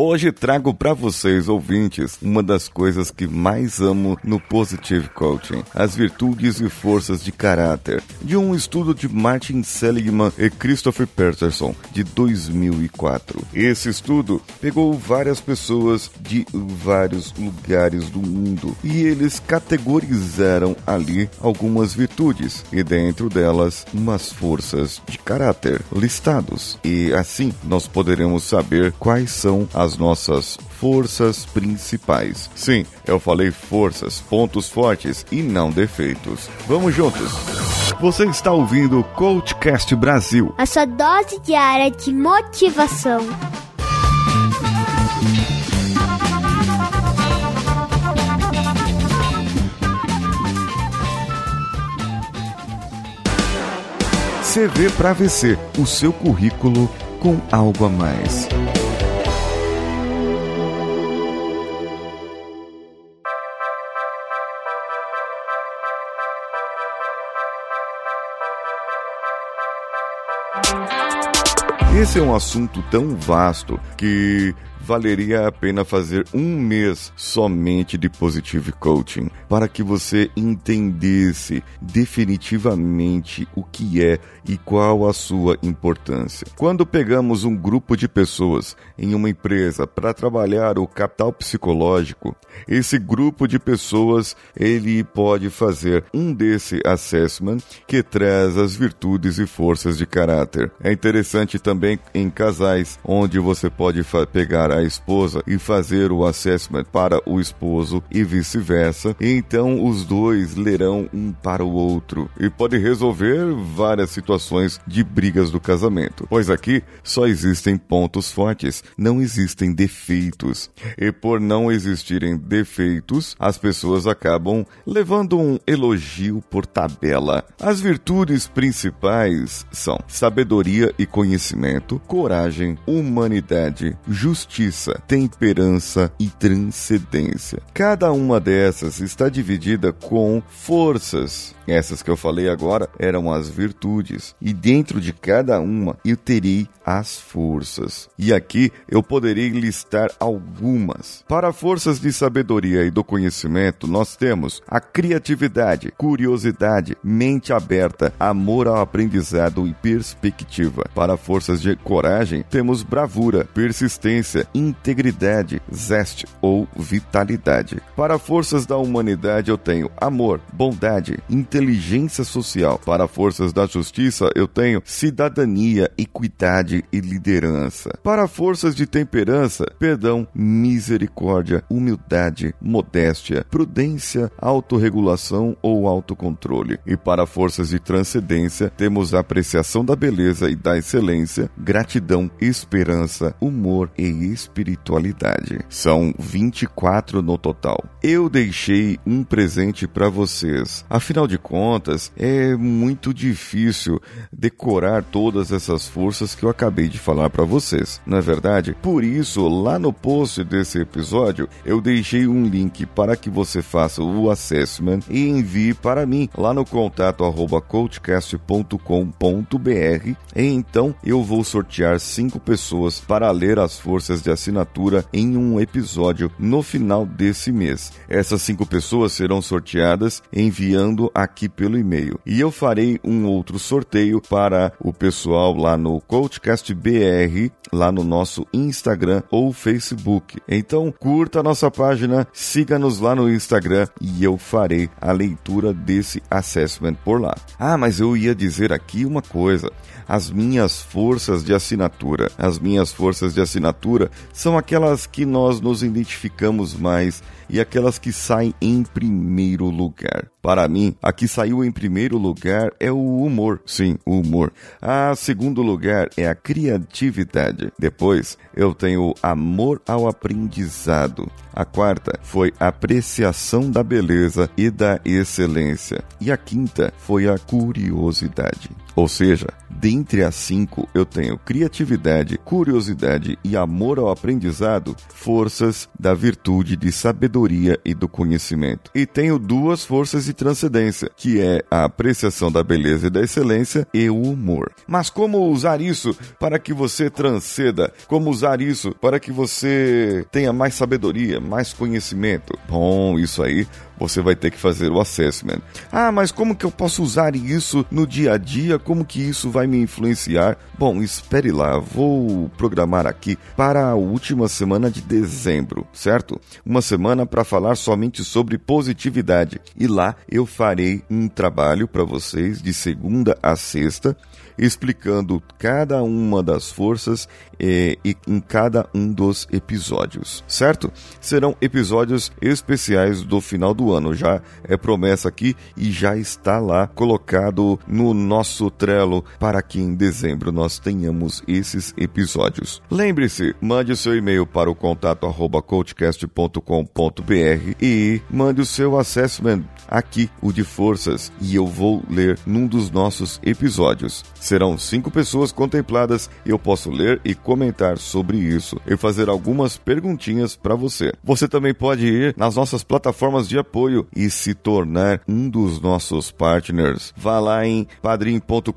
Hoje trago para vocês, ouvintes, uma das coisas que mais amo no Positive Coaching: as virtudes e forças de caráter, de um estudo de Martin Seligman e Christopher Peterson, de 2004. Esse estudo pegou várias pessoas de vários lugares do mundo e eles categorizaram ali algumas virtudes e dentro delas umas forças de caráter listados. E assim nós poderemos saber quais são as nossas forças principais. Sim, eu falei forças, pontos fortes e não defeitos. Vamos juntos! Você está ouvindo o Coachcast Brasil a sua dose diária de motivação. CV para VC, o seu currículo com algo a mais. Esse é um assunto tão vasto que valeria a pena fazer um mês somente de Positive Coaching para que você entendesse definitivamente o que é e qual a sua importância. Quando pegamos um grupo de pessoas em uma empresa para trabalhar o capital psicológico, esse grupo de pessoas ele pode fazer um desse assessment que traz as virtudes e forças de caráter. É interessante também em casais onde você pode pegar a esposa e fazer o assessment para o esposo e vice-versa. Então os dois lerão um para o outro e pode resolver várias situações de brigas do casamento. Pois aqui só existem pontos fortes, não existem defeitos. E por não existirem defeitos, as pessoas acabam levando um elogio por tabela. As virtudes principais são sabedoria e conhecimento, coragem, humanidade, justiça justiça, temperança e transcendência. Cada uma dessas está dividida com forças essas que eu falei agora eram as virtudes, e dentro de cada uma eu terei as forças. E aqui eu poderei listar algumas. Para forças de sabedoria e do conhecimento, nós temos a criatividade, curiosidade, mente aberta, amor ao aprendizado e perspectiva. Para forças de coragem, temos bravura, persistência, integridade, zeste ou vitalidade. Para forças da humanidade, eu tenho amor, bondade, inteligência social. Para forças da justiça, eu tenho cidadania, equidade e liderança. Para forças de temperança, perdão, misericórdia, humildade, modéstia, prudência, autorregulação ou autocontrole. E para forças de transcendência, temos apreciação da beleza e da excelência, gratidão, esperança, humor e espiritualidade. São 24 no total. Eu deixei um presente para vocês. Afinal de contas, é muito difícil decorar todas essas forças que eu acabei de falar para vocês, não é verdade? Por isso, lá no post desse episódio, eu deixei um link para que você faça o assessment e envie para mim lá no contato arroba coachcast.com.br. Então, eu vou sortear cinco pessoas para ler as forças de assinatura em um episódio no final desse mês. Essas cinco pessoas serão sorteadas enviando aqui pelo e-mail. E eu farei um outro sorteio para o pessoal lá no Coachcast BR, lá no nosso Instagram ou Facebook. Então, curta a nossa página, siga-nos lá no Instagram e eu farei a leitura desse assessment por lá. Ah, mas eu ia dizer aqui uma coisa as minhas forças de assinatura. As minhas forças de assinatura são aquelas que nós nos identificamos mais e aquelas que saem em primeiro lugar. Para mim, a que saiu em primeiro lugar é o humor. Sim, o humor. A segundo lugar é a criatividade. Depois, eu tenho amor ao aprendizado. A quarta foi apreciação da beleza e da excelência. E a quinta foi a curiosidade. Ou seja, dentre as cinco eu tenho criatividade, curiosidade e amor ao aprendizado, forças da virtude de sabedoria e do conhecimento. E tenho duas forças e transcendência, que é a apreciação da beleza e da excelência e o humor. Mas como usar isso para que você transceda? Como usar isso para que você tenha mais sabedoria, mais conhecimento? Bom, isso aí você vai ter que fazer o assessment. Ah, mas como que eu posso usar isso no dia a dia? Como que isso vai me influenciar? Bom, espere lá, vou programar aqui para a última semana de dezembro, certo? Uma semana para falar somente sobre positividade. E lá eu farei um trabalho para vocês de segunda a sexta explicando cada uma das forças eh, em cada um dos episódios, certo? Serão episódios especiais do final do ano, já é promessa aqui e já está lá colocado no nosso Trello para que em dezembro nós tenhamos esses episódios. Lembre-se, mande o seu e-mail para o contato arroba coachcast.com.br e mande o seu assessment aqui, o de forças, e eu vou ler num dos nossos episódios. Serão cinco pessoas contempladas e eu posso ler e comentar sobre isso e fazer algumas perguntinhas para você. Você também pode ir nas nossas plataformas de apoio e se tornar um dos nossos partners. Vá lá em padrim.com.br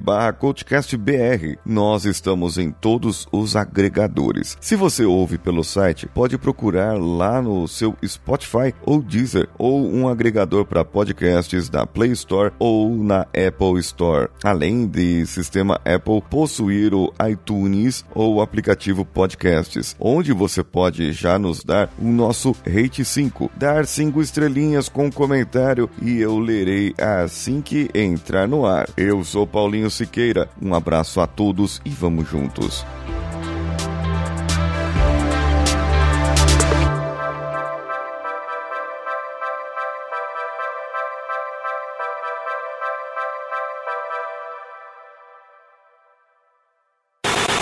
barra coachcastbr. Nós estamos em todos os agregadores. Se você ouve pelo site, pode procurar lá no seu Spotify ou Deezer ou um agregador para podcasts da Play Store ou na Apple Store. Além além de sistema Apple, possuir o iTunes ou o aplicativo Podcasts, onde você pode já nos dar o nosso Rate 5, dar 5 estrelinhas com comentário e eu lerei assim que entrar no ar. Eu sou Paulinho Siqueira, um abraço a todos e vamos juntos.